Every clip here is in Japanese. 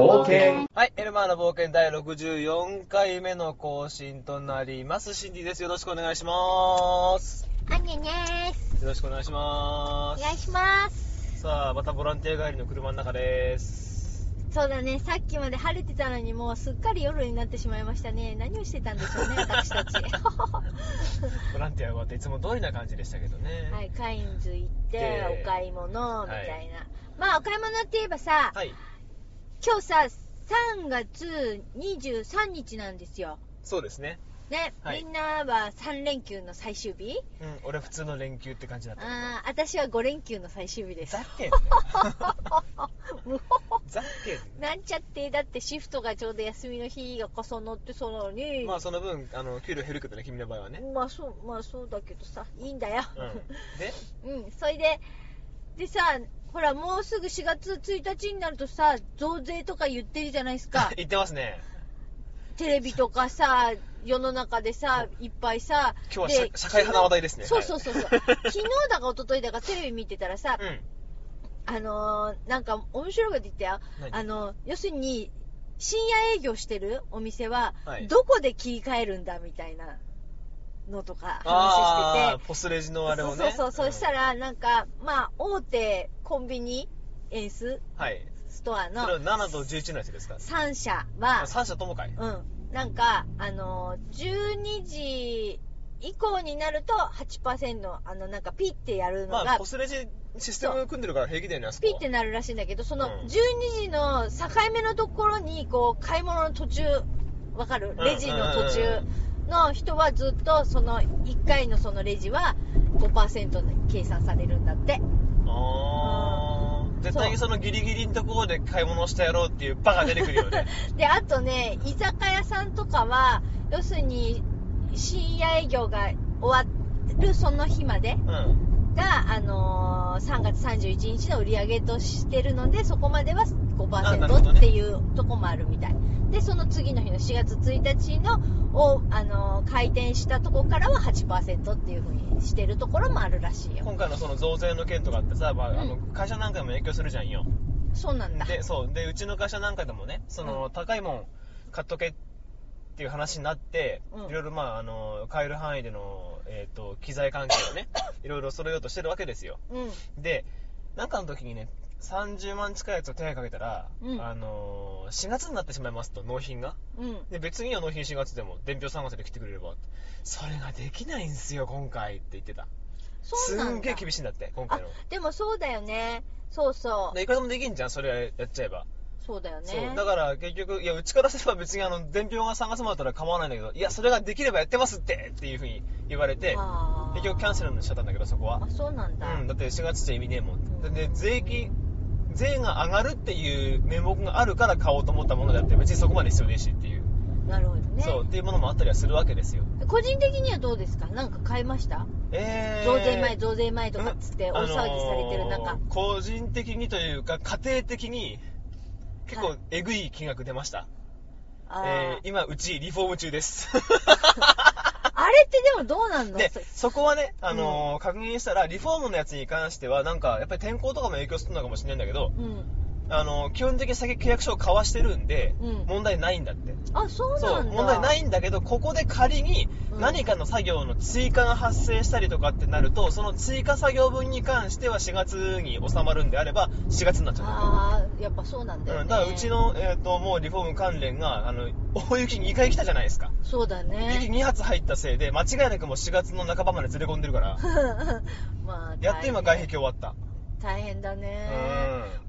冒険はい、エルマーの冒険第64回目の更新となります。シンディです。よろしくお願いします。あんにゃにゃーす。よろしくお願いします。お願いします。さあ、またボランティア帰りの車の中です。そうだね、さっきまで晴れてたのにもうすっかり夜になってしまいましたね。何をしてたんでしょうね、私たち。ボランティア終わっていつも通りな感じでしたけどね。はい、カインズ行ってで、お買い物、みたいな。はいまあ、お買い物って言えばさ、はい。今日さ、3月23日なんですよ。そうですね。ね、はいみんなは3連休の最終日？うん、俺普通の連休って感じだった。あー私は5連休の最終日ですざ。っけんね。ざっけん。なんちゃって、だってシフトがちょうど休みの日が重なってそうなのに。まあその分、あの、給料減るけどね、君の場合はね。まあそう、まあそうだけどさ、いいんだよ。うん。で、うん、それで、でさ、ほら、もうすぐ4月1日になるとさ、増税とか言ってるじゃないですか。言ってますね。テレビとかさ、世の中でさ、いっぱいさ。今日はで社社会派な話題ですねそうはいそうそうそう。昨日だか一昨日だかテレビ見てたらさ、うん。あのーなんか面白いこと言ったよ。何？あの、要するに、深夜営業してるお店は、はいどこで切り替えるんだみたいなのとか話してて。ポスレジのあれをね。そうそうそう、そしたら、ら、なんか、まあ、大手コンビニエンスはい。ストアそれはの7と11のやつですか？3社は、三社ともかい。うん、なんか、あの、12時以降になると8%、あの、なんかピッてやるのがまあ、ポ、スレジシステム組んでるから平気だよね、ピッてなるらしいんだけど、そのうん。12時の境目のところに、こう、買い物の途中、わかる？うん。レジの途中の人はずっと、その1回のそのレジは5%で計算されるんだって。あー絶対にそのギリギリのところで買い物をしてやろうっていうバカ出てくるよね。で、あとね、居酒屋さんとかは、要するに、深夜営業が終わるその日までうん。が、あのー3月31日の売り上げとしてるので、そこまではあなるほど5%ねっていうとこもあるみたい。で、その次の日の4月1日の、を、あのー開店したとこからは8%っていう風にしてるところもあるらしいよ。今回のその増税の件とかってさ、まあ、あのうん会社なんかにも影響するじゃんよ。そうなんだ。で、そう。で、うちの会社なんかでもね、その、高いもん買っとけっていう話になって、うんいろいろまあ、あの、買える範囲での、えっ、と、機材関係をね、いろいろ揃えようとしてるわけですよ。うん。で、なんかの時にね、30万近いやつを手配かけたら、うんあのー4月になってしまいますと、納品が。うん。で、別には納品4月でも、伝票3月で来てくれれば。それができないんすよ、今回って言ってた。そうなんだ。すんげえ厳しいんだって、今あ回の。、でもそうだよね。そうそう。で、いくらでもできんじゃん、それやっちゃえば。そうだよね。そう。だから結局、いや、うちからすれば別にあの、伝票が3月までだったら構わないんだけど、いや、それができればやってますってっていうふうに言われて、結局キャンセルにしちゃったんだけど、そこはあ、。そうなんだ。うん、だって4月じゃ意味ねえもん。で、で税金、税が上がるっていう名目があるから買おうと思ったものであって、別にそこまで必要ねえしっていう。なるほどね。そう、っていうものもあったりはするわけですよ。個人的にはどうですか？なんか買いました？えー、増税前、増税前とかっつってうん大騒ぎされてる中。あのー個人的にというか、家庭的に、結構はいえぐい金額出ました。あーえー、今、うちリフォーム中です。あれってでもどうなんの？でそ、そこはね、あのー確認したら、リフォームのやつに関しては、なんか、やっぱり天候とかも影響するのかもしれないんだけど、うん。あのー基本的に先契約書を交わしてるんで、うん問題ないんだって。あ、そうそう、なんだ。。問題ないいんだけど、ここで仮にうん何かの作業の追加が発生したりとかってなると、その追加作業分に関しては4月に収まるんであれば、4月になっちゃうんだよああ、やっぱそうなんだよ、ね。うん、だからうちの、えっ、と、もうリフォーム関連が、あの、大雪2回来たじゃないですか。そうだ雪ね。2発入ったせいで、間違いなくもう4月の半ばまで連れ込んでるから、まあ、やっと今外壁終わった。大変だね。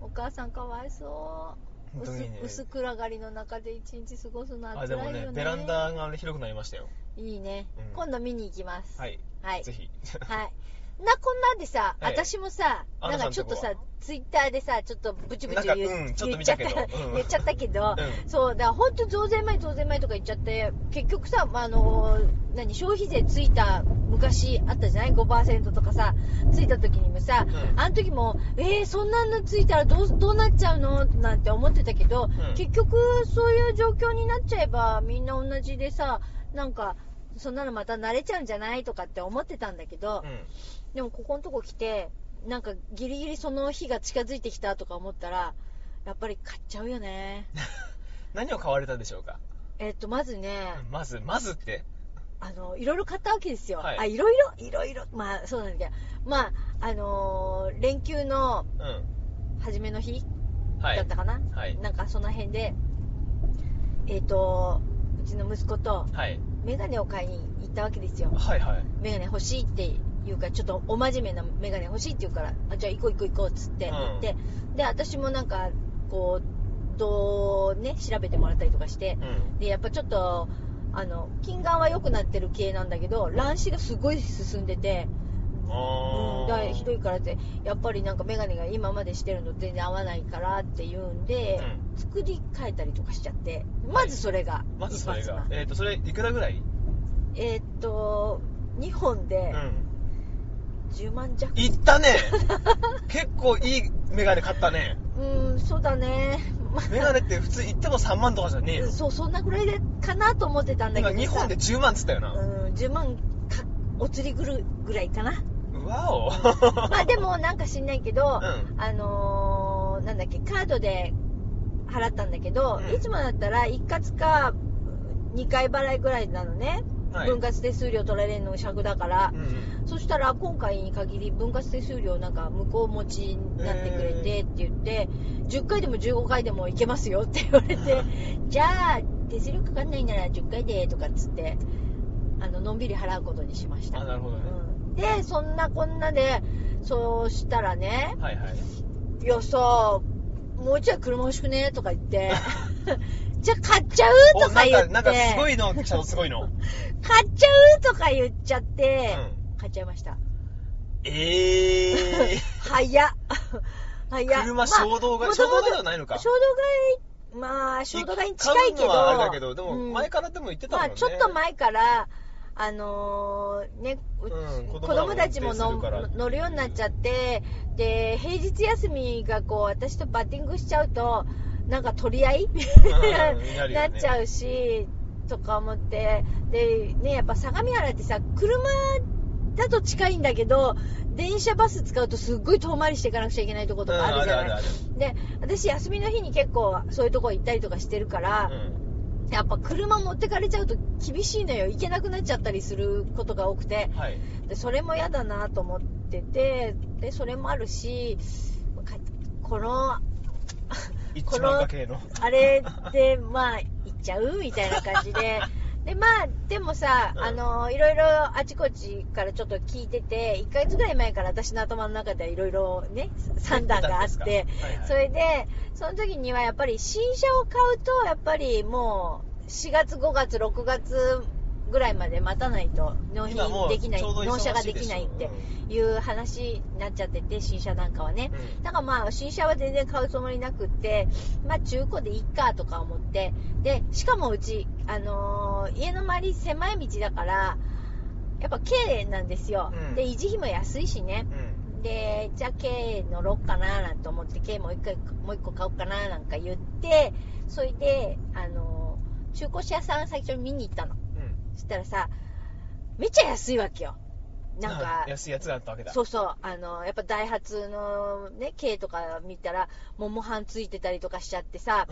うお母さんかわいそう。薄薄暗がりの中で一日過ごすのはあ、で辛いよね。もね、ベランダが広くなりましたよ。いいね、うん今度見に行きます。はい。はい。ぜひ。はい。な、こんなんでさ、はい私もさ、アンナさんなんかちょっとさとこ、ツイッターでさ、ちょっとブチブチなんか言,、うんちょっと言っちゃった、うん。言っちゃったけど、うん。そう、だから本当増税前、増税前とか言っちゃって、結局さ、まあ、あの何、消費税ついた昔あったじゃない ?5% とかさ、ついた時にもさ、うん。あの時も、えー、そんなのついたらどう、どうなっちゃうの？なんて思ってたけど、うん。結局そういう状況になっちゃえば、みんな同じでさ、なんか、そんなのまた慣れちゃうんじゃない？とかって思ってたんだけど、うん。でもここのとこ来て、なんかギリギリその日が近づいてきたとか思ったら、やっぱり買っちゃうよね。何を買われたでしょうか？えっと、まずね、まず、まずって。あの、いろいろ買ったわけですよ。はいあ、いろいろ、いろいろ、まあ、そうなんだけど、まあ、あのー連休のうん。初めの日はい。だったかな、はいなんかその辺で、えっ、と、うちの息子とはい。メガネを買いに行ったわけですよ。はいはい。メガネ欲しいって言うから、ちょっとお真面目なメガネ欲しいって言うから、あじゃあ行こう行こう行こうっつってって、で、私もなんか、こう、どうね、調べてもらったりとかして、うん。で、やっぱちょっと、あの、近眼は良くなってる系なんだけど、乱視がすごい進んでて、うん、だひどいからって、やっぱりなんかメガネが今までしてるの全然合わないからって言うんで、作り変えたりとかしちゃって、まずそれが、まずそれが。えっ、と、それ、いくらぐらい？えーっと、2本でうん。10万弱。いったね 結構いいメガネ買ったね。うん、そうだね。まあメガネって普通言っても3万とかじゃねえよ。そう、そんなぐらいでかなと思ってたんだ今けどさ。2本で10万っつったよな。うん、10万か、お釣りぐるぐらいかな。うわお。まあでもなんか知んないけど、うんあのー、なんだっけ、カードで払ったんだけど、うんいつもだったら一括か2回払いぐらいなのね。はい分割手数料取られるの尺だからう。んそしたら今回に限り分割手数料なんか向こう持ちになってくれてって言って、10回でも15回でもいけますよって言われて、じゃあ手数料かかんないなら10回でとかっつって、あの、のんびり払うことにしました。うんで、そんなこんなで、そうしたらね、はいはい。いやさ、もうちょい車欲しくねとか言って、じゃあ買っちゃうお、とか言って、なんか、なんかすごいの来たの、すごいの。買っちゃうとか言っちゃって、う買っちゃいました。ええ 早っ。早っ。車衝動買い、衝動買いではないのか。衝動買い、まあ、衝動買いに近いけど、あれだけど、でもうん前からでも言ってたもんね。まあ、ちょっと前から、あのーね、ううん子子供たちも乗るようになっちゃって、で、平日休みがこう、私とバッティングしちゃうと、なんか取り合い、んなっちゃうし、とか思って、で、ね、やっぱ相模原ってさ、車だと近いんだけど、電車バス使うとすっごい遠回りしていかなくちゃいけないとことかあるじゃない。で、私休みの日に結構そういうとこ行ったりとかしてるから、うんやっぱ車持ってかれちゃうと厳しいのよ。行けなくなっちゃったりすることが多くて。はい。で、それも嫌だなと思ってて、で、それもあるし、かこの、一万かけの。あれで、まあ、行っちゃうみたいな感じで。で、まあ、でもさ、うんあの、いろいろあちこちからちょっと聞いてて、1ヶ月ぐらい前から私の頭の中ではいろいろね、算段があって、はいはいそれで、その時にはやっぱり新車を買うと、やっぱりもう、4月、5月、6月ぐらいまで待たないと納品できない、納車ができないっていう話になっちゃってて、新車なんかはね。うんだからまあ、新車は全然買うつもりなくって、まあ中古でいいかとか思って、で、しかもうち、あのー家の周り狭い道だから、やっぱ軽なんですよ。うんで、維持費も安いしね。うん。で、じゃあ軽乗ろっかななんて思って、軽もう一回、もう一個買おうかななんか言って、それで、あのー中古車屋さん最初に見に行ったの。したらさ、めっちゃ安いわけよ。なんかあ、安いやつがあったわけだ。そうそう、あの、やっぱダイハツのね、軽とか見たら、ももハンついてたりとかしちゃってさ、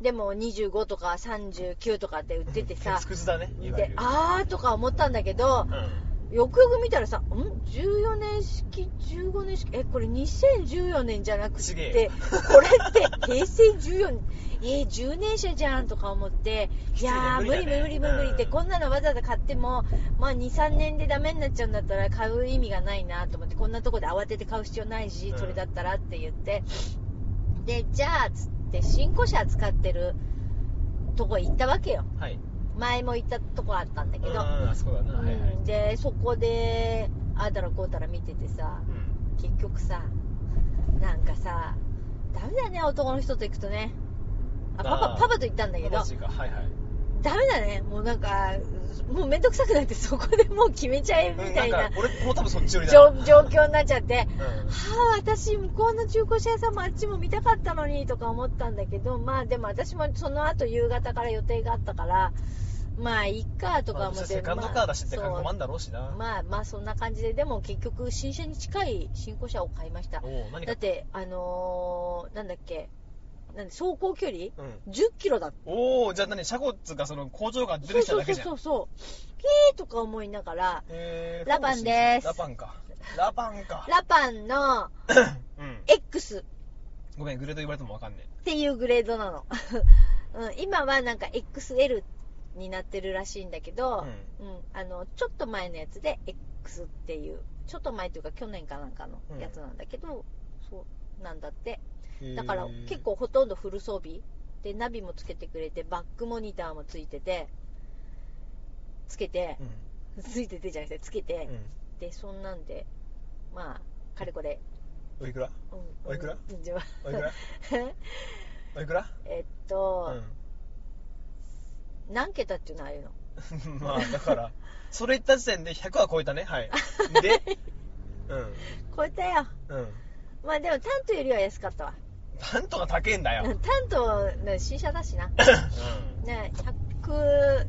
でも25とか39とかって売っててさ鉄、くずだね、でる、。あーとか思ったんだけど、うん。よくよく見たらさ、ん ?14 年式、15年式、え、これ2014年じゃなくて、これって平成14年、えー、10年車じゃんとか思って、いやー、無理無理無理無理って、うん。こんなのわざわざ買っても、まあ2、3年でダメになっちゃうんだったら買う意味がないなと思って、こんなとこで慌てて買う必要ないしう、ん。それだったらって言って、で、じゃあ、つって、新古車使ってるとこ行ったわけよ。はい。前も行ったとこあったんだけど、うん、あそこだな。はいでそこでああだらこうたら見ててさうん。結局さなんかさダメだね男の人と行くとねあパパパパと行ったんだけど。はいはい。ダメだねもうなんかもうめんどくさくなってそこでもう決めちゃえみうんたいななんか、俺も多分そっち寄りだ状況になっちゃってうん。はあ、私、向こうの中古車屋さんもあっちも見たかったのにとか思ったんだけど、まあでも私もその後夕方から予定があったから、まあいいかとかまあ思って。セカンドカー出しってまあ考えんだろうしな。まあまあそんな感じで、でも結局新車に近い新古車を買いました？だって、あのー、なんだっけ、なんで走行距離？うん。10キロだおー、じゃあ何、車庫っつうか、その工場が出てきただけじゃん。そうそうそうそう。キーとか思いながら、へーラパンですラパンか。ラパンか。ラパンのうん。X っごめん、グレード言われてもわかんねていうグレードなの。うん、今はなんか XL になってるらしいんだけど、うん、あの、ちょっと前のやつで X っていう、ちょっと前というか去年かなんかのやつなんだけど、そうなんだって。え。だから結構ほとんどフル装備でナビもつけてくれてバックモニターもついててつけてう、ん。ついててじゃなくてつけて、うん。でそんなんでまあかれこれ、おいくら？うん、おいくら？うんおいくら？おいくら？えっうと、ん。何桁っていうのああいうの まあ、だから、それ言った時点で100は超えたね。はい。で、うん。超えたようん。まあでもタントよりは安かったわ。なんとか高えんだよ。うんタントね新車だしな。うん。ね100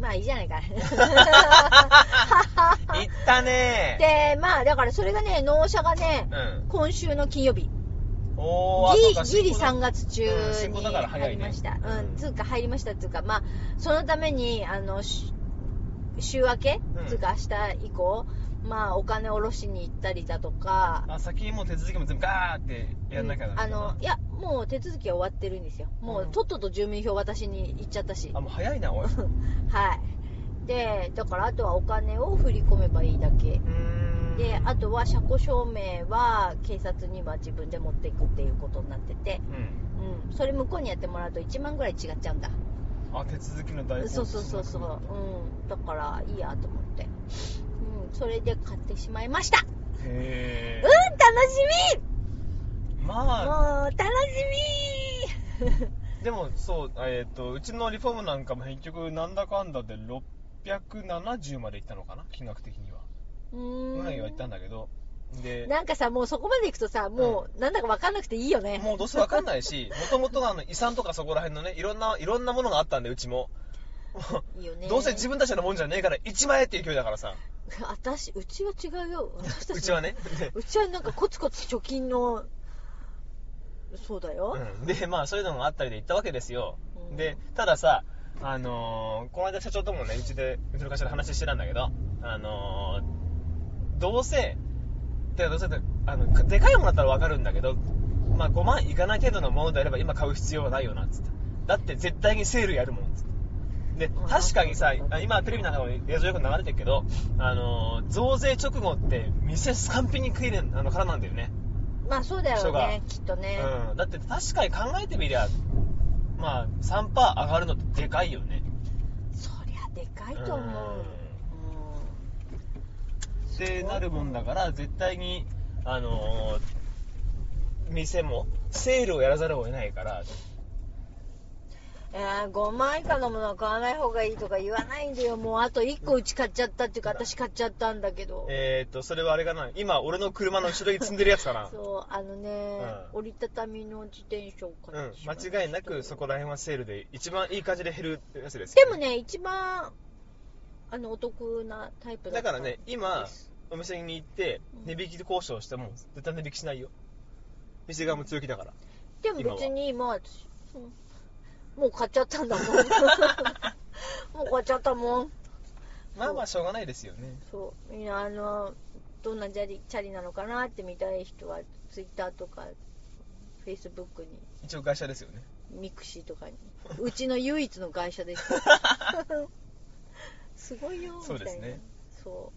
まあいいじゃないか。行ったね。でまあだからそれがね納車がねうん。今週の金曜日。ギリギリ新3月中に入りました。うんうん、つうか入りましたつうか、まあ、そのために、あの、し週明け、うん。つうか明日以降、まあ、お金下ろしに行ったりだとか、あ、先にもう手続きも全部ガーってやんなきゃうんあの、いや、もう手続きは終わってるんですよ。もう、うんとっとと住民票渡しに行っちゃったし。あ、もう早いな、おい。う はい。で、だからあとはお金を振り込めばいいだけ。で、あとは車庫証明は警察には自分で持っていくっていうことになってて、うん。うん、それ向こうにやってもらうと1万ぐらい違っちゃうんだ。あ、手続きの代行そうそうそうそう、うん、だからいいやと思って、うん、それで買ってしまいました。へうん、ー。楽しみまあ、もう、楽しみ でもそう、えっ、と、うちのリフォームなんかも結局なんだかんだで670までいったのかな？金額的には。うーんぐらいは行ったんだけど。で、なんかさ、もうそこまで行くとさ、もう、なんだか分かんなくていいよね。もうどうせわかんないし、もともとあの遺産とかそこら辺のね、いろんな、いろんなものがあったんで、うちも。いいよね。どうせ自分たちのもんじゃねえから1万円っていう勢いだからさ。私、うちは違うよ。私たちうちはね。で うちはなんかコツコツ貯金の、そうだよ。うん、で、まあそういうのがあったりで行ったわけですよ。うんで、たださ、あのーこの間社長ともね、うちで、うちの会社で話してたんだけど、あのーどうせ、てかどうせって、あの、でかいものだったらわかるんだけど、まあ5万いかない程度のものであれば今買う必要はないよな、つって。だって絶対にセールやるもん、つって。で、うん確かにさ、あ今テレビなんかも映像よく流れてるけど、あのー増税直後って店完璧に食いれん、あの、からなんだよね。まあそうだよね、きっとね。うん、だって確かに考えてみりゃ、まあ、3%上がるのってでかいよね。そりゃでかいと思う。うんうんってなるもんだから、絶対に、あのー店もセールをやらざるを得ないから、えー、5万以下のものは買わない方がいいとか言わないんだよ。もうあと1個うち買っちゃったっていうか、私買っちゃったんだけど。えーっと、それはあれかな、今、俺の車の後ろに積んでるやつかな。そう、あのね、うん。折りたたみの自転車を買うんってしまいました間違いなくそこら辺はセールで一番いい感じで減るやつですでもね、一番、あの、お得なタイプだだからね今お店に行って値引き交渉しても絶対値引きしないよ。店側も強気だから。でも別にもう私、うんもう買っちゃったんだもん。もう買っちゃったもん。まあまあしょうがないですよねそう。みんな、あの、どんなチャリチャリなのかなって見たい人は、ツイッターとか、フェイスブックに、一応会社ですよねミクシーとかに。うちの唯一の会社です。すごいよ、そうですねみたいな。そ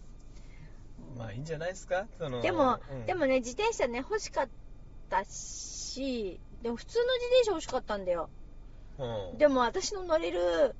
う。まあいいんじゃないですか？そのでも、うんでもね、自転車ね、欲しかったし、でも普通の自転車欲しかったんだよ。うん。でも私の乗れる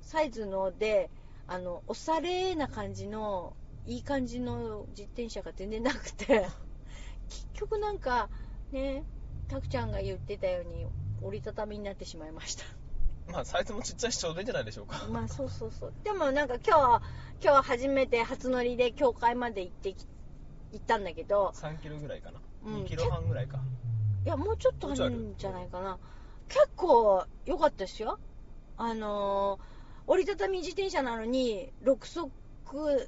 サイズので、あの、おしゃれな感じの、いい感じの自転車が全然なくて、結局なんか、ね、たくちゃんが言ってたように、折りたたみになってしまいました。まあサイズもちっちゃいしちょうどいいんじゃないでしょうか。まあそうそうそう。でもなんか今日、今日初めて初乗りで教会まで行ってき、行ったんだけど、3キロぐらいかな、うん。2キロ半ぐらいか。いや、もうちょっとある。んじゃないかな。結構良かったですよ。あのー折りたたみ自転車なのに、6足、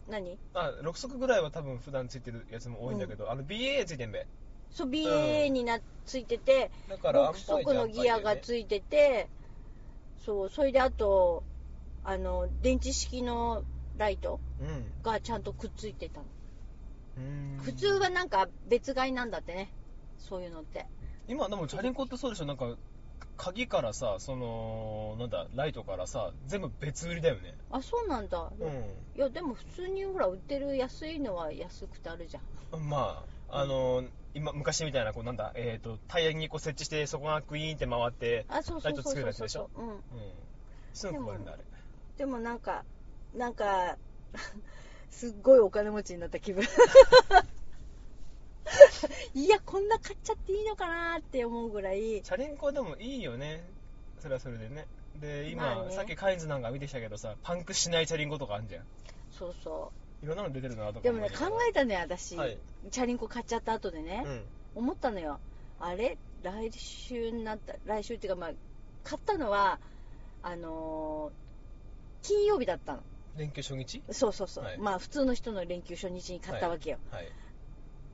何？あ6足ぐらいは多分普段ついてるやつも多いんだけど、あの BA ついてんべそう BA になついてて、だから6速のギアがついてて、そう、それであと、あの、電池式のライトうんがちゃんとくっついてたの。うーん普通はなんか別買いなんだってね。そういうのって。今でもチャリンコってそうでしょ？なんか鍵からさそのなんだライトからさ全部別売りだよねあ、そうなんだ。ういや、でも普通にほら、売ってる安いのは安くてあるじゃん。んまああの今昔みたいなこうなんだえっ、とタイヤにこう設置してそこがクイーンって回ってライトつけるやつでしょ？うん。うんすぐ壊れるんだあれでもなんか、なんか、すっごいお金持ちになった気分。いや、こんな買っちゃっていいのかなって思うぐらい、チャリンコでもいいよね。それはそれでね。で今、まあね。さっきカインズなんか見てきたけどさパンクしないチャリンコとかあるじゃん。そうそいろんなの出てるなとかう。でもね、考えたね、私。はい。チャリンコ買っちゃった後でね、うん。思ったのよ。あれ？来週になった、来週っていうか、まあ、買ったのは、あのー金曜日だったの。連休初日？そうそうそう。はい。まあ、普通の人の連休初日に買ったわけよ。はい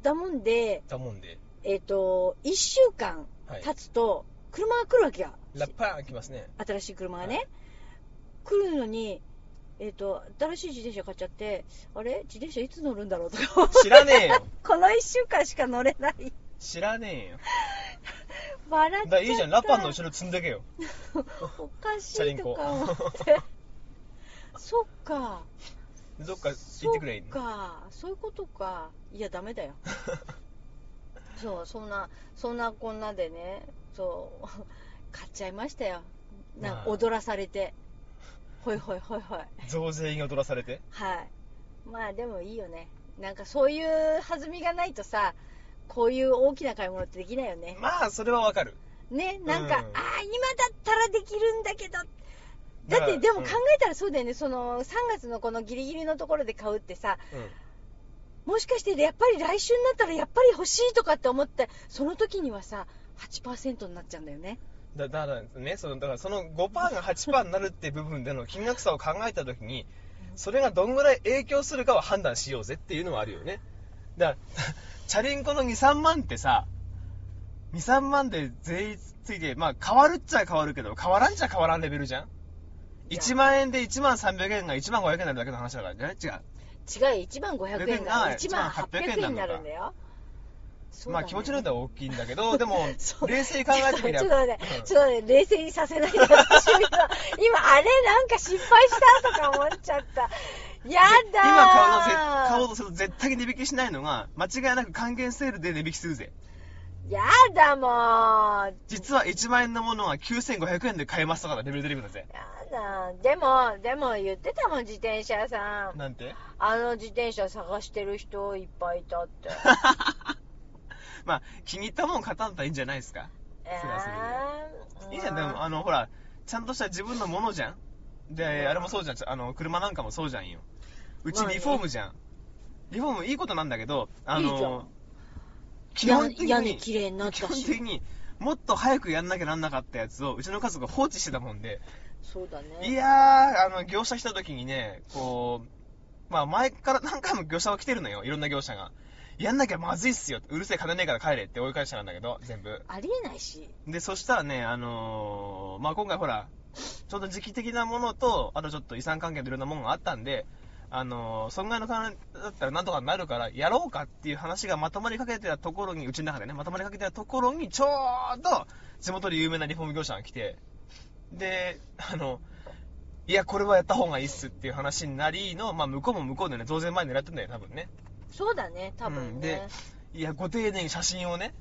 だもんで、だもんで。えっ、と、1週間はい。経つと、車が来るわけよ。ラッパーン来ますね。新しい車がね。はい。来るのに、えっ、と、新しい自転車買っちゃって、あれ？自転車いつ乗るんだろうとか。知らねえよ。この1週間しか乗れない。知らねえよ。笑っちゃっいいじゃん。ラパンの後ろ積んでけよ。おかしチャリンコいとか思って。そっか。どっか行ってくれいいそっか。そういうことか。いや、ダメだよ。そう、そんな、そんなこんなでね、そう、買っちゃいましたよ。なんかまあ踊らされて。ほいほいほいほい。増税に踊らされて？はい。まあでもいいよね。なんかそういう弾みがないとさ、こういう大きな買い物ってできないよね。まあそれはわかるね、なんか、うんああ、今だったらできるんだけど。だって、でも考うん。えたらそうだよね、その3月のこのギリギリのところで買うってさ、うん。もしかしてやっぱり来週になったらやっぱり欲しいとかって思って、その時にはさ、8%になっちゃうんだよね。だだからねそのだからその5%が8%になるって部分での金額差を考えた時にそれがどんぐらい影響するかを判断しようぜっていうのはあるよね。だから チャリンコの23万ってさ23万で税率ついてまあ変わるっちゃ変わるけど変わらんっちゃ変わらんレベルじゃん1万円で1万300円が1万500円になるだけの話だからね。違う。違う、1万500円があ1万800円になるんだよ。まあ気持ちの上では大きいんだけどでも 冷静に考えてみれば。ちょっと待って、うん。ちょっと待って、冷静にさせないで。私 今、今、あれなんか失敗したとか思っちゃった。やだー。今買うのぜ買おうとすると絶対に値引きしないのが間違いなく還元セールで値引きするぜやだもう。実は1万円のものが9500円で買えますとかレベル出てくるんだぜ。やだ。でも、でも言ってたもん、自転車屋さん。なんて？あの自転車探してる人いっぱいいたって。まあ気に入ったもん買ったんだったらいいんじゃないですか？えそれはそれーで。いいじゃん。でもあのほらちゃんとした自分のものじゃん？であれもそうじゃん。あの車なんかもそうじゃんよ。うちリフォームじゃん、リフォームいいことなんだけどあいいじゃん。の基本的に屋根綺麗になった基本し的にもっと早くやんなきゃなんなかったやつをうちの家族が放置してたもんでそうだね。いやー、あの、業者来た時にね、こう、まあ前から何回も業者は来てるのよ、いろんな業者が。やんなきゃまずいっすよ。うるせえ金ねえから帰れって追い返したんだけど、全部。ありえないし。で、そしたらね、あのーまあ今回ほら、ちょっと時期的なものと、あとちょっと遺産関係のいろんなものがあったんで、あのー損害の金だったらなんとかなるから、やろうかっていう話がまとまりかけてたところに、うちの中でね、まとまりかけてたところに、ちょうど、地元で有名なリフォーム業者が来て、で、あの、いや、これはやった方がいいっすっていう話になりの、まあ向こうも向こうでね、増税前に狙ってんだよ、多分ね。そうだね、多分うんねで。いや、ご丁寧に写真をね、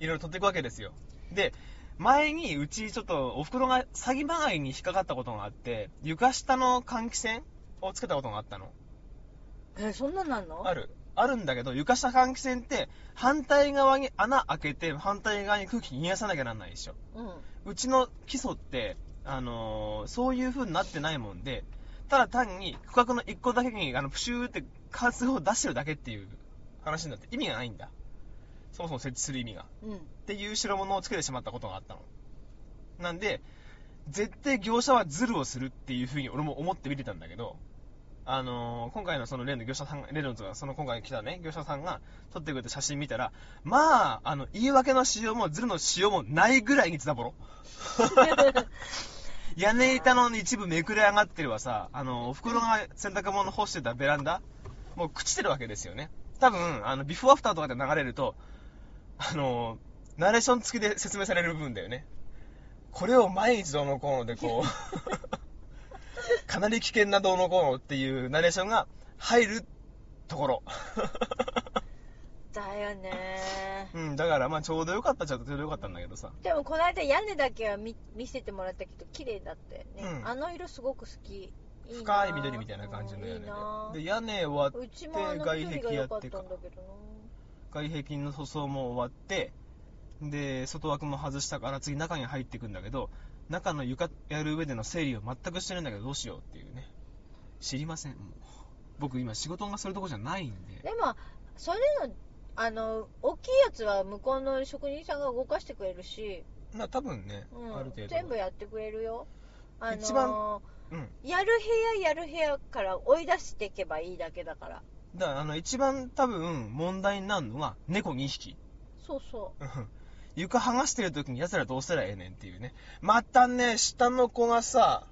いろいろ撮っていくわけですよ。で、前にうちちょっとお袋が詐欺まがいに引っかかったことがあって、床下の換気扇をつけたことがあったの。え、そんなんなんの？ある。あるんだけど、床下換気扇って反対側に穴開けて反対側に空気逃がさなきゃなんないでしょ。うん。うちの基礎って、あのーそういう風になってないもんで、ただ単に区画の一個だけに、あの、プシューって加圧を出してるだけっていう話になって意味がないんだ。そもそも設置する意味が。うん。っていう代物をつけてしまったことがあったの。なんで、絶対業者はズルをするっていう風に俺も思って見てたんだけど、あのー今回のその例の業者さんが、例のとかその今回来たね、業者さんが撮ってくれた写真見たら、まあ、あの、言い訳のしようも、ズルのしようもないぐらいにズタボロ。屋根板の一部めくれ上がってるわさ、あの、お袋が洗濯物干してたベランダ、もう朽ちてるわけですよね。多分、あの、ビフォーアフターとかで流れると、あの、ナレーション付きで説明される部分だよね。これを毎日どうのこうのでこう、かなり危険などうのこうのっていうナレーションが入るところ。だよねうん、だからまあちょうどよかったっちゃちょうどよかったんだけどさ。でもこの間屋根だけは見見せてもらったけど綺麗だったよね、うんあの色すごく好き深い緑みたいな感じの屋根で。で、屋根終わって、外壁やっかんだけどな外壁の塗装も終わって、で、外枠も外したから次中に入っていくんだけど、中の床やる上での整理を全くしてないんだけどどうしようっていうね。知りません、もう。僕今仕事がするとこじゃないんで。でもそれのあの大きいやつは向こうの職人さんが動かしてくれるし、まあ多分ね、うんある程度。全部やってくれるよあの一番うん。やる部屋やる部屋から追い出していけばいいだけだからだからあの一番多分問題になるのが猫2匹。そうそうん床剥がしてる時に奴らどうしたらええねんっていうね。またね、下の子がさ、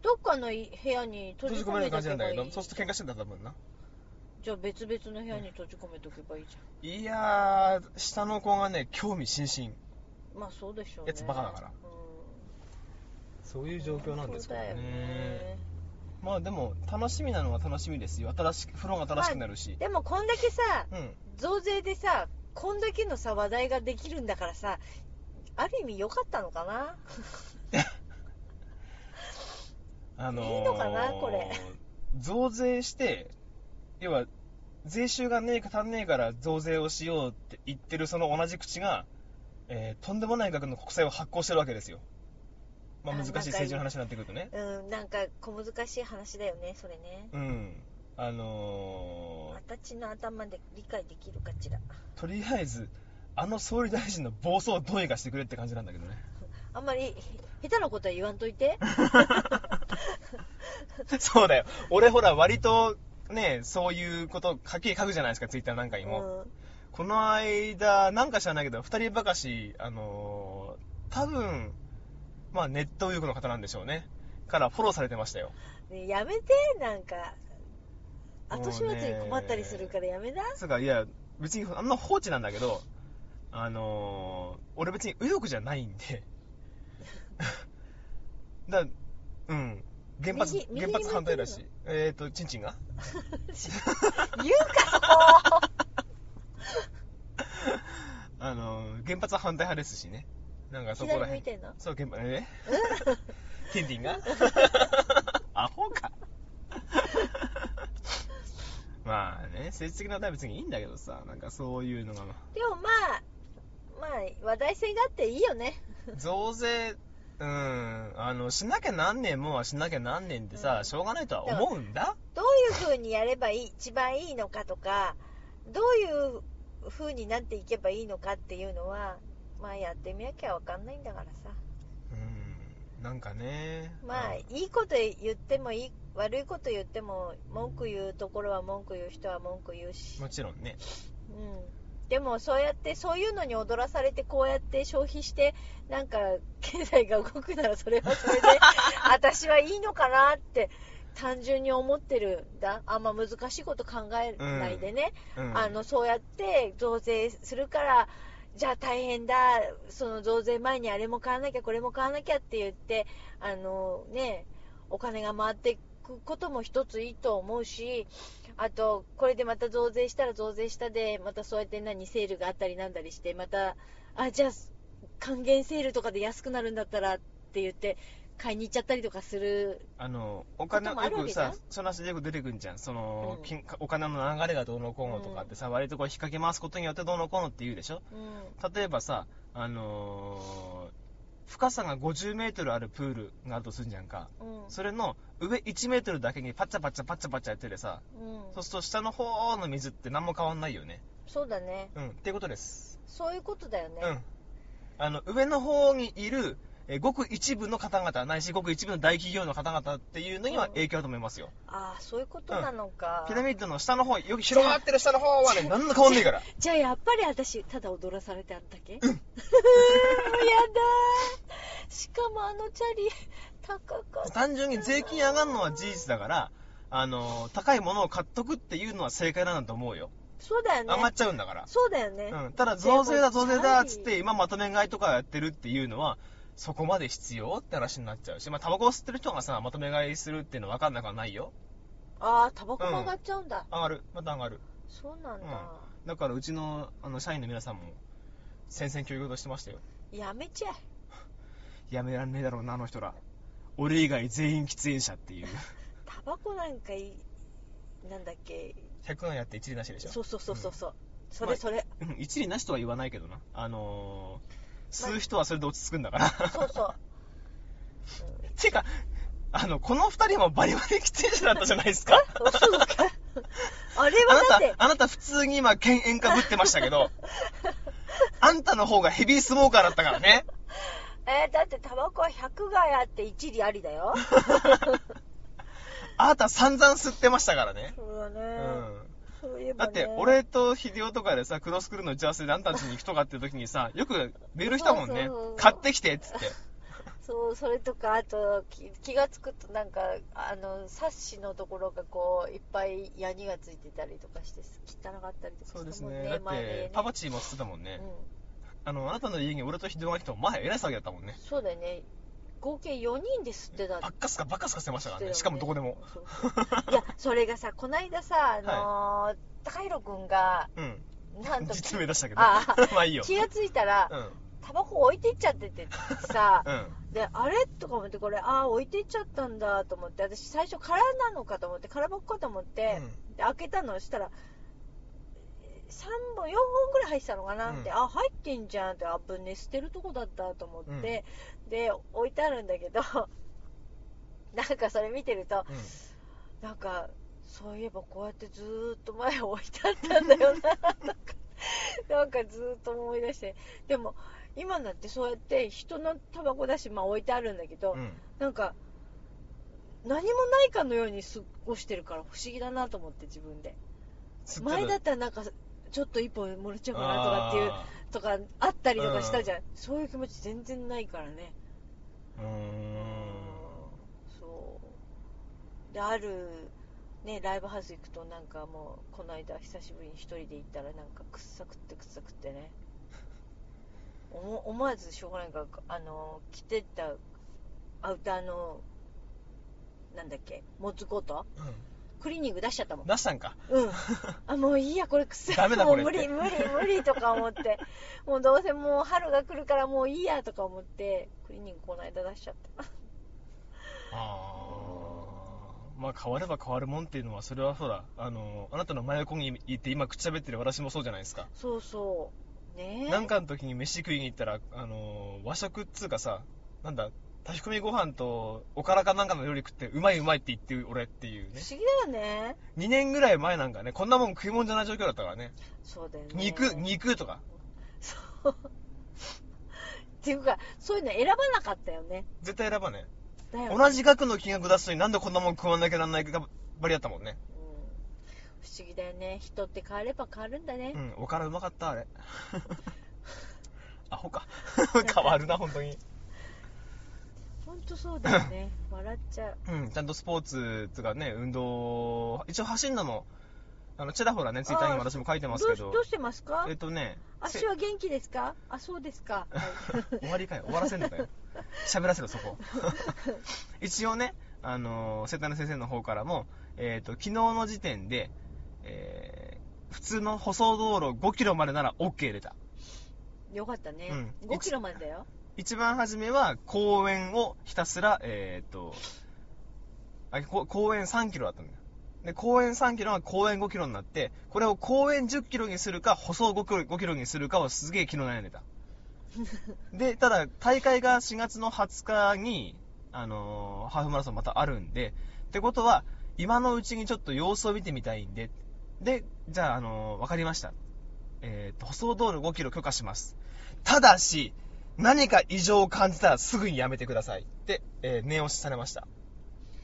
うどっかのい部屋に閉じ込め閉じ込める感じなんだけど、そうすると喧嘩してた多分な。じゃあ別々の部屋に閉じ込めとけばいいじいやー、下の子がね、興味津々。ゃんまあそうでしょうねやつバカだからうんそういう状況なんですけどそうだよね。まあでも、楽しみなのは楽しみですよ。新しく、風呂が新しくなるし。でもこんだけさうん。増税でさこんだけのさ話題ができるんだからさある意味良かったのかな？あのー、いいのかな？これ。増税して、要は、税収がねえか足んねえから増税をしようって言ってるその同じ口が、えーとんでもない額の国債を発行してるわけですよ。まああ難しい政治の話になってくるとね。うんなんか小難しい話だよねそれねうん。あのー、私の頭で理解できるかしらとりあえず、あの総理大臣の暴走をどうにかしてくれって感じなんだけどね。あんまり下手なことは言わんといて そうだよ。俺ほら割とね、そういうこと書き書くじゃないですか、ツイッターなんかにも。うんこの間、なんか知らないけど、二人ばかし、あのー多分、まあネット右翼の方なんでしょうね。からフォローされてましたよ。ねやめてなんか後始末に困ったりするからやめなつうか、いや、別にあんな放置なんだけど、あのー俺別に右翼じゃないんで。だ、うん。原発原発反対だしに。えっ、ー、と、チンチンが？言うかそこ あのー原発反対派ですしね。なんかそこら辺。左向いてんの？そう、原発、え？ティンティンが？アホか。まあね、政治的な話題は別にいいんだけどさ、なんかそういうのが、でもまあまあ話題性があっていいよね増税、うん、あの、しなきゃなんねんもんはしなきゃなんねんってさ、うんしょうがないとは思うんだ？どういう風にやればいい一番いいのかとかどういう風になっていけばいいのかっていうのはまあやってみなきゃわかんないんだからさうん、なんかね。まあうんいいこと言ってもいい悪いこと言っても文句言うところは文句言う人は文句言うし、もちろんね。うん、でもそうやってそういうのに踊らされてこうやって消費してなんか経済が動くならそれはそれで 私はいいのかなって単純に思ってるんだ。あんま難しいこと考えないでね、うん、あのそうやって増税するからじゃあ大変だ。その増税前にあれも買わなきゃこれも買わなきゃって言ってあのねお金が回っていくことも一ついいと思うしあとこれでまた増税したら増税したでまたそうやって何セールがあったりなんだりしてまたあじゃあ還元セールとかで安くなるんだったらって言って買いに行っちゃったりとかするあの、お金、よくさ、その話でよく出てくんじゃん。その、うん。金お金の流れがどうのこうのとかってさ、割とこう引っ掛け回すことによってどうのこうのって言うでしょ？うん。例えばさ、あのー深さが50メートルあるプールがあるとするんじゃんか。うんそれの上1メートルだけにパッチャパッチャパッチャパッチャやっててさ、うんそうすると下の方の水って何も変わんないよね。そうだねうん、っていうことです。そういうことだよね、うん。あの、上の方にいるえーごく一部の方々、ないしごく一部の大企業の方々っていうのにはうん影響あると思いますよ。ああそういうことなのか、ピラミッドの下の方、よく広がってる下の方はね、何の変わんねえから。じゃあやっぱり私ただ踊らされてあったっけ、うん、やだーしかもあのチャリ高かった単純に税金上がるのは事実だから、あのー高いものを買っとくっていうのは正解なんだと思うよ。そうだよね上がっちゃうんだから。そうだよね、うん。ただ、増税だ、増税だ、つっチャて、今まとめ買いとかやってるっていうのは、そこまで必要って話になっちゃうし、まあ、タバコを吸ってる人がさ、まとめ買いするっていうのは分かんなくはないよ。ああタバコも上がっちゃうんだ、上がる。また上がる。そうなんだ、だから、うちの、あの、社員の皆さんも、戦々恐々としてましたよ。やめちゃえ やめらんねえだろうな、あの人ら。俺以外全員喫煙者っていう。タバコなんかいなんだっけ100円やって一理なしでしょ。そうそうそうそうそう、それそれ、うん、一理なしとは言わないけどな。あのー、吸う人はそれで落ち着くんだから。そうそう、てか、あの、この二人もバリバリ喫煙者だったじゃないですか。うん、そうか あれあなはだってた、あなた普通に今、犬猿かぶってましたけど、あんたの方がヘビースモーカーだったからね。えーだってタバコは100害あって一理ありだよあなた散々吸ってましたからね。そうだね、うん。そういえば、ね、だって、俺と秀夫とかでさ、クロスクールの打ち合わせであんたたちに行くとかっていう時にさ、よくメールしたもんねそうそうそう。買ってきてっつって。そうそれとかあとき気がつくとなんかあのサッシのところがこういっぱいヤニがついてたりとかして汚かったりとかそうですしたもんね。だっ前て、パパチーも吸ってたもんね。うん、あの、あなたの家に俺と秀夫が来ても、前、えらい騒ぎだったもんね。そうだよね合計4人で吸ってたばっかすかばっかすかしてましたからね。しかもどこでも。そうそういや それがさこないださあのー高弘くんがうん。なんと実名出したけど。あ まあいいよ。気がついたら、うん。タバコ置いていっちゃっててさ、うん。で、あれ？とか思って、これ、ああ、置いていっちゃったんだと思って、私最初空なのかと思って、空箱かと思って、で開けたのしたら、3本、4本ぐらい入ってたのかな？って、うんあ、入ってんじゃんって、あ、ぶね、捨てるとこだったと思って、で、置いてあるんだけど、なんかそれ見てると、なんか、そういえばこうやってずーっと前置いてあったんだよな、とか、なんかずーっと思い出して、でも、今なんてそうやって人のタバコだし、まあ置いてあるんだけど、うん。うん。なんか、何もないかのように過ごしてるから不思議だなと思って自分で。前だったらなんか、ちょっと一本漏れちゃうかなとかっていう、とかあったりとかしたじゃん。そういう気持ち全然ないからね。うーん。そう。で、ある、ね、ライブハウス行くとなんかもう、この間久しぶりに一人で行ったらなんかくっさくってくっさくってね。思思わずしょうがないから、あの、着てたアウターの、なんだっけ、モッツコート？うん。クリーニング出しちゃったもん。出したんか。うん。あ、もういいや、これくせえ。ダメだもう無理、無理、無理とか思って。もうどうせもう春が来るからもういいやとか思って、クリーニングこの間出しちゃった。あーまあ変われば変わるもんっていうのは、それはそうだ。あの、あなたの真横にいて今口喋ってる私もそうじゃないですか。そうそう。ねえ。なんかの時に飯食いに行ったら、あの、和食っつうかさ、なんだ、炊き込みご飯とおからかなんかの料理食ってうまいうまいって言ってる俺っていうね不。思議だよね。2年ぐらい前なんかね、こんなもん食い物じゃない状況だったからね。そうだよね。肉、肉とか。そう。っていうか、そういうの選ばなかったよね。絶対選ばねだよね同じ額の金額出すのになんでこんなもん食わなきゃなんないかばりだったもんね。うん不思議だよね。人って変われば変わるんだね。うん、おからうまかった、あれ。アホか。変わるな、本当に。ほんとそうだよね。笑っちゃう。うん、ちゃんとスポーツとかね、運動、一応走んのも、あの、ちらほらね、ツイッターにも私も書いてますけどどうしどう、してますか？えっとね、足は元気ですか？あ、そうですか。は い終わりかよ。終わらせんのかよ。喋らせろ、そこ。一応ね、あのー、瀬谷先生の方からも、えっ、と、昨日の時点で、えー普通の舗装道路5キロまでなら OK 出た。よかったね。うん5キロまでだよ。一番初めは公園をひたすら、えっ、と、あ公園3キロだったんだよ。で、公園3キロが公園5キロになって、これを公園10キロにするか、舗装5キロ ,5 キロにするかをすげえ昨日悩んでた。で、ただ、大会が4月の20日に、あのーハーフマラソンまたあるんで、ってことは、今のうちにちょっと様子を見てみたいんで、で、じゃあ、あのーわかりました。えっ、と、舗装道路5キロ許可します。ただし、何か異常を感じたらすぐにやめてくださいって、えー念押しされました。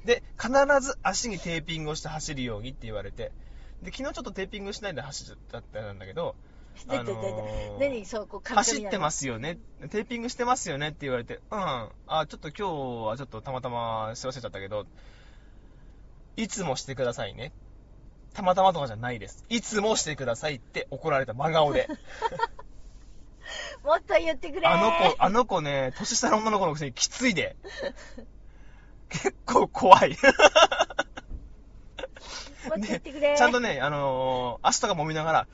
で、必ず足にテーピングをして走るようにって言われて、で、昨日ちょっとテーピングしないで走ったってなんだけど、走ってますすよね、テーピングしてますよねって言われて、うん、あ、ちょっと今日はちょっとたまたまし忘れちゃったけど、いつもしてくださいね。たまたまとかじゃないです。いつもしてくださいって怒られた真顔で。もっと言ってくれあの子、あの子ね、年下の女の子のくせにきついで。結構怖い。もっと言ってくれちゃんとね、あのー足とか揉みながら、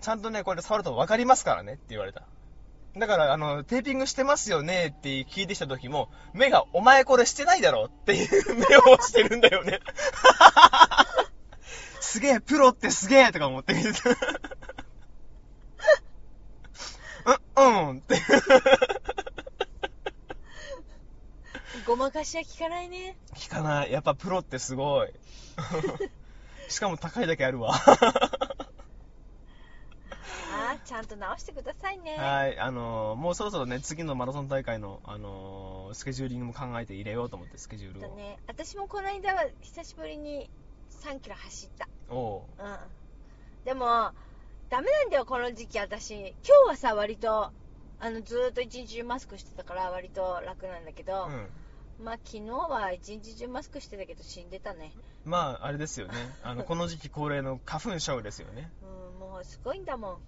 ちゃんとね、これ触ると分かりますからねって言われた。だから、あの、テーピングしてますよねって聞いてきた時も、目が、お前これしてないだろっていう目をしてるんだよね。すげえ、プロってすげえとか思って見てた。うん、うんって。ごまかしは効かないね聞かない。やっぱプロってすごい。しかも高いだけあるわ。あーちゃんと直してくださいねはい、あのーもうそろそろね、次のマラソン大会の、あのースケジューリングも考えて入れようと思って、スケジュールを。だね私もこの間は久しぶりに3キロ走ったおううんでもダメなんだよこの時期私今日はさ割とあのずーっと一日中マスクしてたから割と楽なんだけど、うん。まあ昨日は一日中マスクしてたけど死んでたねまあ、あれですよね。あの、この時期恒例の花粉症ですよね。うんもうすごいんだも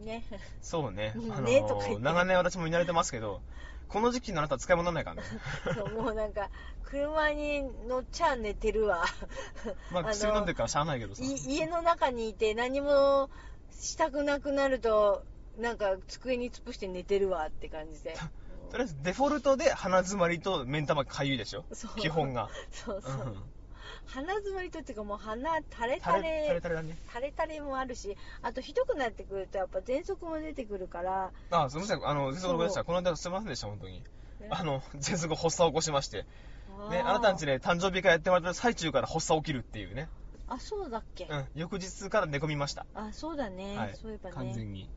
んねそうね。ねあのー長年私も見慣れてますけど、この時期のあなたは使い物にならないからね。そうもうなんか車に乗っちゃ寝てるわ まあ、の薬飲んでるからしゃあないけどさ。い家の中にいて何もしたくなくなるとなんか机に突っ伏して寝てるわって感じで とりあえず、デフォルトで鼻詰まりと目ん玉かゆいでしょ？基本が。そうそう、うん。鼻詰まりとっていうかもう鼻垂れ垂れ、垂垂れれ垂れだね。垂れ垂れもあるしあとひどくなってくるとやっぱ喘息も出てくるからあ、すみません。あの、全然ごめんなさそい。この間すみませんでした、本当に。ねあの、喘息発作を起こしまして。ね、あなたんちで誕生日会やってもらってる最中から発作起きるっていうね。あそうだっけ、うん。翌日から寝込みました。あそうだね、はい。そういえばね完全に。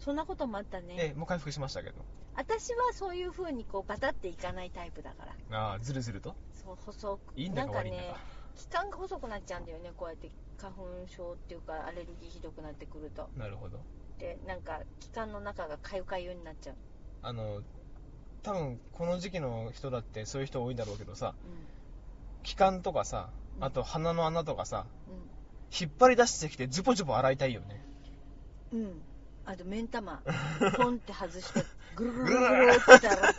そんなこともあったねええ、もう回復しましたけど。私はそういう風にこうバタっていかないタイプだからああ、ずるずると？そう細くいいんだなんかねか悪いんだか。気管が細くなっちゃうんだよねこうやって花粉症っていうかアレルギーひどくなってくるとなるほど。でなんか気管の中がかゆかゆになっちゃう、あの、多分、この時期の人だってそういう人多いんだろうけどさ、気管とかさ、あと鼻の穴とかさ、引っ張り出してきてズポズポ洗いたいよね。うんうんあと目ん玉 ポンって外してぐるぐるぐるってやら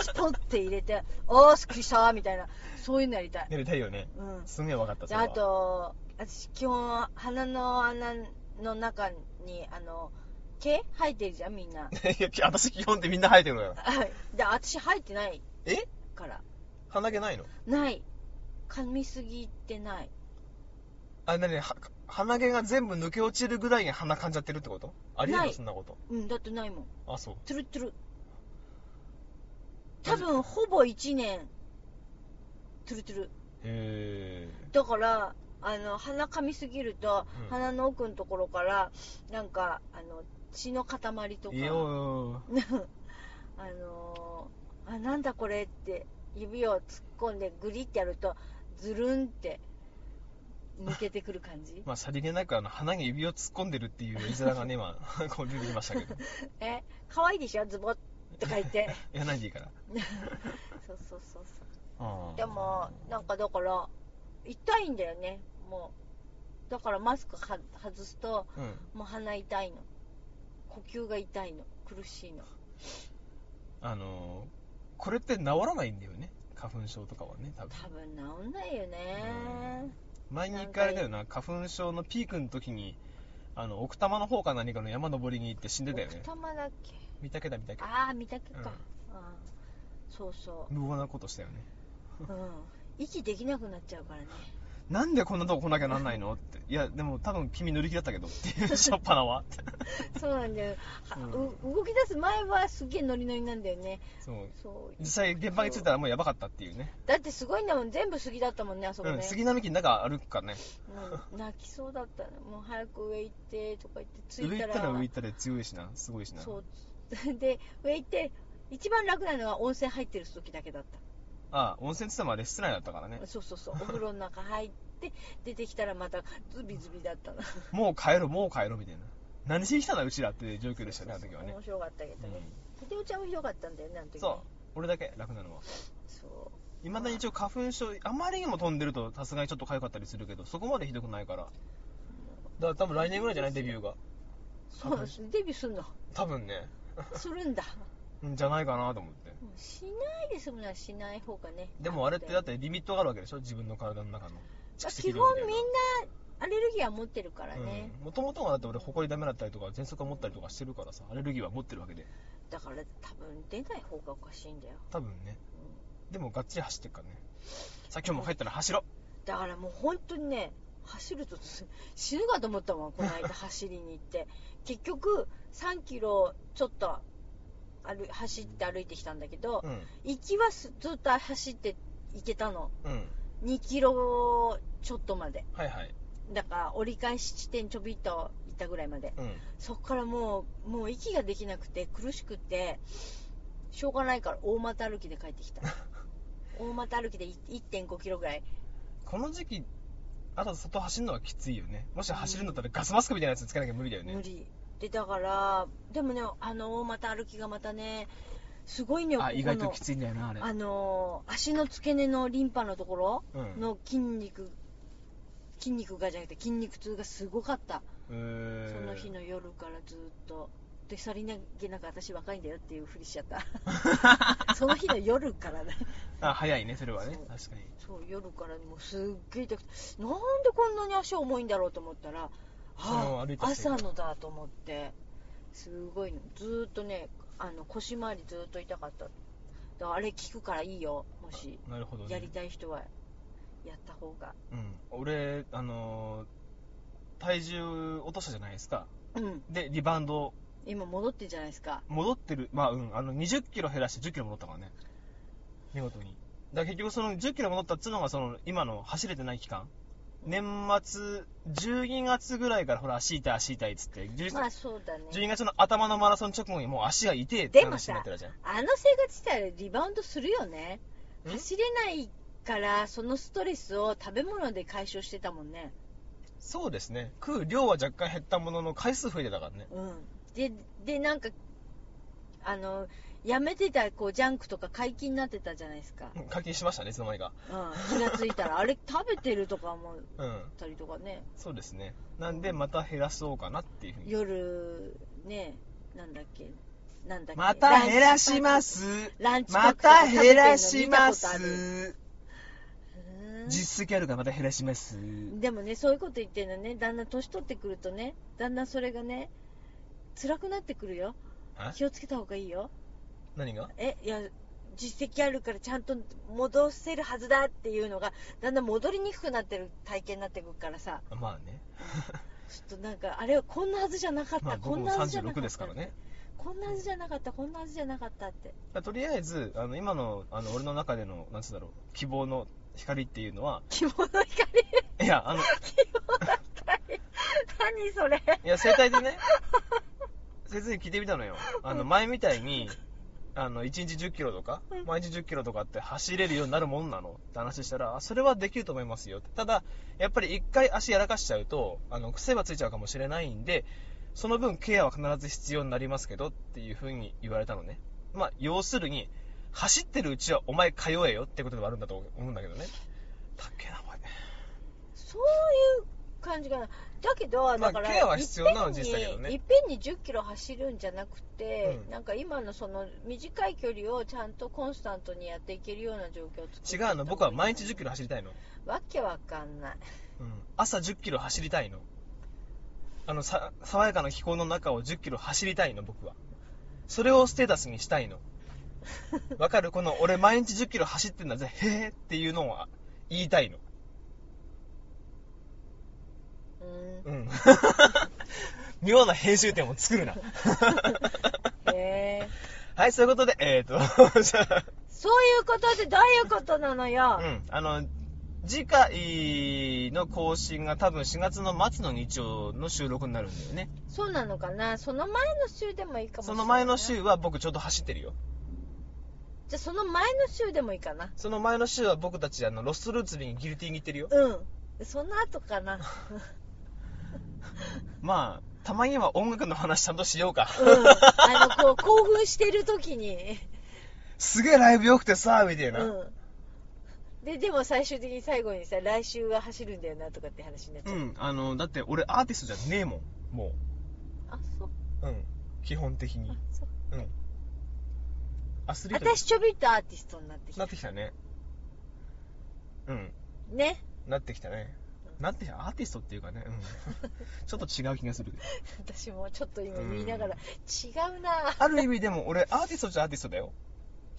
スポンって入れておーすっきりしたみたいなそういうのやりたい。やりたいよね。うん。すげえ分かった、それは。と私基本鼻の穴の中にあの毛生えてるじゃんみんな。いや、私基本ってみんな生えてるから。はいで私生えてないえから。鼻毛ないの？ない。噛みすぎってない。あ、なに、は鼻毛が全部抜け落ちるぐらいに鼻かんじゃってるってこと？ありえるない。のそんなこと。うんだってないもん。あ、そう。トゥルットゥル多分ほぼ1年。トゥルトゥル。へだからあの鼻噛みすぎると、うん。鼻の奥のところからなんかあの血の塊とか。ー。いいよ あのーあなんだこれって指を突っ込んでグリってやるとズルンって抜けてくる感じ？まあ、さりげなくあの鼻に指を突っ込んでるっていう絵面がね、今、こう出てきましたけど。え可愛いでしょ？ズボッとか言って。やらないでいいから。そうそうそうそう。でもなんかだから痛いんだよね。もうだからマスクは外すとうん。もう鼻痛いの。呼吸が痛いの。苦しいの。あのー、これって治らないんだよね？花粉症とかはね、多分。多分治んないよね前に一回あれだよな、花粉症のピークの時に、あの、奥多摩の方か何かの山登りに行って死んでたよね。奥。多摩だっけ？見たけだ見たけああ見たけか、うん。ああそうそ無謀なことしたよね。ううん息できなくなっちゃうからねなんでこんなとこ来なきゃなんないの？って。いや、でも多分君乗り気だったけどっていう、しょっぱなは。そうなんだよ、はうんう動き出す前はすっげえノリノリなんだよねそう。そう実際現場に着いたらもうやばかったっていうね。だってすごいんだもん全部杉だったもんねあそこね、うん、杉並木の中歩くからね。うん泣きそうだったのもう早く上行ってとか言って着い上たら行ったら上行ったら強いしな、すごいしな。そう で、上行って、一番楽なのは温泉入ってる時だけだった。ああ、温泉って言ってもあれ室内だったからね。そうそうそう。お風呂の中入って、出てきたらまたズビズビだったな。もう帰ろう、もう帰ろうみたいな。何しに来たんだ、うちらっていう状況でしたね、あの時はね面。白かったけどね。秀夫ちゃんもひどかったんだよね、あの時ね。そう。俺だけ楽なのは。そう。いまだに一応花粉症、あまりにも飛んでるとさすがにちょっと痒かったりするけど、そこまでひどくないから。だから多分来年ぐらいじゃない？デビューが。そうです。デビューすんの？多分ね。するんだ。うんじゃないかなと思って。もうしないで済むのはしない方がね。でもあれってだってリミットがあるわけでしょ？自分の体の中の。蓄積基量みたい本みんなアレルギーは持ってるからね。もともとはだって俺、埃ダメだったりとか、喘息が持ったりとかしてるからさ、アレルギーは持ってるわけで。だから多分出ない方がおかしいんだよ。多分ね。うんでもがっちり走ってっからね。さあ今日も帰ったら走ろだからもう本当にね、走るとつ 死ぬかと思ったもん、この間走りに行って。結局、3キロちょっと歩走って歩いてきたんだけど、う。うん。行きはすずっと走って行けたの。うん。2キロちょっとまで。はいはい。だから折り返し地点ちょびっと行ったぐらいまで。うん。そっからもう、もう息ができなくて苦しくて、しょうがないから大股歩きで帰ってきた。大股歩きで1.5キロぐらい。この時期、あと外走るのはきついよね。もし走るんだったらガスマスクみたいなやつつけなきゃ無理だよね。無理。で、だから、でもね、あの大股歩きがまたね、すごいね、あ、意外ときついんだよな、あれ。あの足の付け根のリンパのところうんの筋肉、筋肉がじゃなくて筋肉痛がすごかった。その日の夜からずっと。で、さりなげなく私若いんだよっていうふりしちゃった。その日の夜からね。あ、早いね、それはね。確かに。そう、夜からもうすっげえ痛くて、なんでこんなに足重いんだろうと思ったら、そのあ朝のだと思って、すごいの。ずーっとね、あの腰回りずーっと痛かった。だあれ効くからいいよ、もし、なるほどね。やりたい人はやった方が。うん。俺、あのー体重落としたじゃないですか。うん、で、リバウンド今戻ってんじゃないですか。戻ってる、まあうん、あの、20キロ減らして10キロ戻ったからね。見事に。だから結局その10キロ戻ったっつうのがその、今の走れてない期間。年末、12月ぐらいからほら足痛い足痛いっつって、11, まあそうだね。12月の頭のマラソン直後にもう足が痛えって話になってたじゃん。あの生活したらリバウンドするよね。ん？走れないから、そのストレスを食べ物で解消してたもんね。そうですね。食う量は若干減ったものの回数増えてたからね。うん。で、で、なんか、あの、やめてた、こう、ジャンクとか解禁になってたじゃないですか。うん課金しましたね、いつの間にか。うん。気がついたら、あれ食べてるとか思っ うん。たりとかね。そうですね。なんで、また減らそうかなっていうふうに。夜、ね、なんだっけ、なんだっけ？また減らします。ランチパッまクとかた減らしま食べてんの見たことあす。うん実績あるからまた減らします。でもね、そういうこと言ってるのね、だんだん年取ってくるとね、だんだんそれがね、辛くなってくるよ。あ気をつけた方がいいよ。何が？え、いや、実績あるからちゃんと戻せるはずだっていうのが、だんだん戻りにくくなってる体験になってくるからさ、まあね。ちょっとなんか、あれはこんなはずじゃなかった、まあこんなはずじゃなか36った。ですからね。こんなはずじゃなかった、こんなはずじゃなかったって。とりあえず、あの、今の、あの、俺の中での、なんつうんだろう、希望の光っていうのは、希望の光？いや、あの、希望の光。何それ？いや、生体でね、先生に聞いてみたのよ。あの、前みたいに、あの、1日10キロとかうん、毎日10キロとかって走れるようになるもんなの？って話したら、あそれはできると思いますよ。ただ、やっぱり一回足やらかしちゃうと、あの、癖はついちゃうかもしれないんで、その分ケアは必ず必要になりますけどっていう風に言われたのね。まあ、要するに、走ってるうちはお前通えよってことではあるんだと思うんだけどね。たっけな、お前。そういう感じかな。だけど、まあだから、ケアは必要なのはいっぺんに実際だけどねいっぺんに10キロ走るんじゃなくて、うんなんか今のその短い距離をちゃんとコンスタントにやっていけるような状況を違うの、僕は毎日10キロ走りたいの。わけわかんない。うん、朝10キロ走りたいの？あの、さ、爽やかな気候の中を10キロ走りたいの、僕は。それをステータスにしたいの？わかる？この、俺毎日10キロ走ってんだぜ、へーっていうのを言いたいの。うん。うん。妙な編集点を作るな。へえ。はい、そういうことで、えーと、じゃあそういうことでどういうことなのよ？うん、あの、次回の更新が多分4月の末の日曜の収録になるんだよね。そうなのかな？その前の週でもいいかもしれないな。その前の週は僕ちょうど走ってるよ。じゃあその前の週でもいいかな。その前の週は僕たちあのロストルーツビにギルティに行ってるよ。うん。その後かな。まあ、たまには音楽の話ちゃんとしようか。うん。あの、こう、興奮してる時に。すげえライブ良くてさ、みたいな。うん。で、でも最終的に最後にさ、来週は走るんだよなとかって話になっちゃう。うん、あの、だって俺アーティストじゃねえもん。もあ、そう。う。うん。基本的あに。そう。うん。アスリート私ちょびっとアーティストになってきたなっ。てきたね。うん。ね。なってきたね。なって。アーティストっていうかね。うん。ちょっと違う気がするけど。私もちょっと今見ながら、違うなある意味でも俺アーティストじゃアーティストだよ。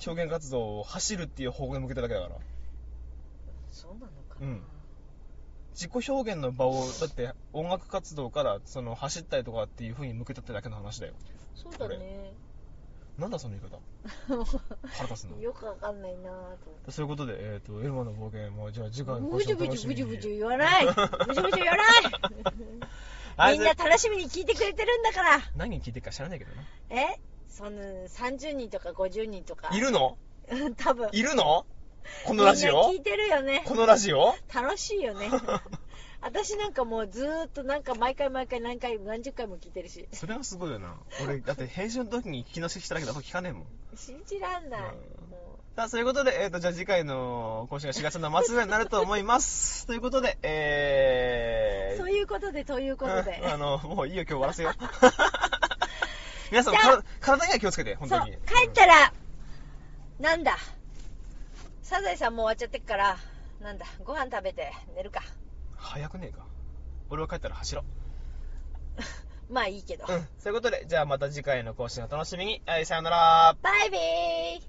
表現活動を走るっていう方向に向けただけだから。そうなのかな、うん自己表現の場を、だって音楽活動からその走ったりとかっていう風に向けたってだけの話だよ。そうだね。なんだその言い方？腹立つの。よくわかんないなぁと思って。そういうことで、えっ、と、エルマの冒険も、じゃあ次回のブチュブチュブチュブチュ言わない ブチュブチュ言わない はいみんな楽しみに聞いてくれてるんだから何人聞いてるか知らないけどな。え？その30人とか50人とか。いるの？うん多分。いるの？このラジオ？みんな聞いてるよね。このラジオ？楽しいよね。私なんかもうずーっとなんか毎回毎回何回、何十回も聞いてるし。それはすごいよな。俺、だって編集の時に聞き直ししただけだと聞かねえもん。信じらんない。さあ、そういうことで、えっ、と、じゃあ次回の更新が4月の末ぐらいになると思います。ということで、えー、うそういうことで、ということで。うんあの、もういいよ、今日終わらせよう。皆さん、から体には気をつけて、本当に。、帰ったら、なんだ。サザエさんもう終わっちゃってっから、なんだ、ご飯食べて寝るか。早くねえか。俺は帰ったら走ろう。まあいいけど。うん。そういうことで、じゃあまた次回の更新を楽しみに。はい、さよなら。バイビー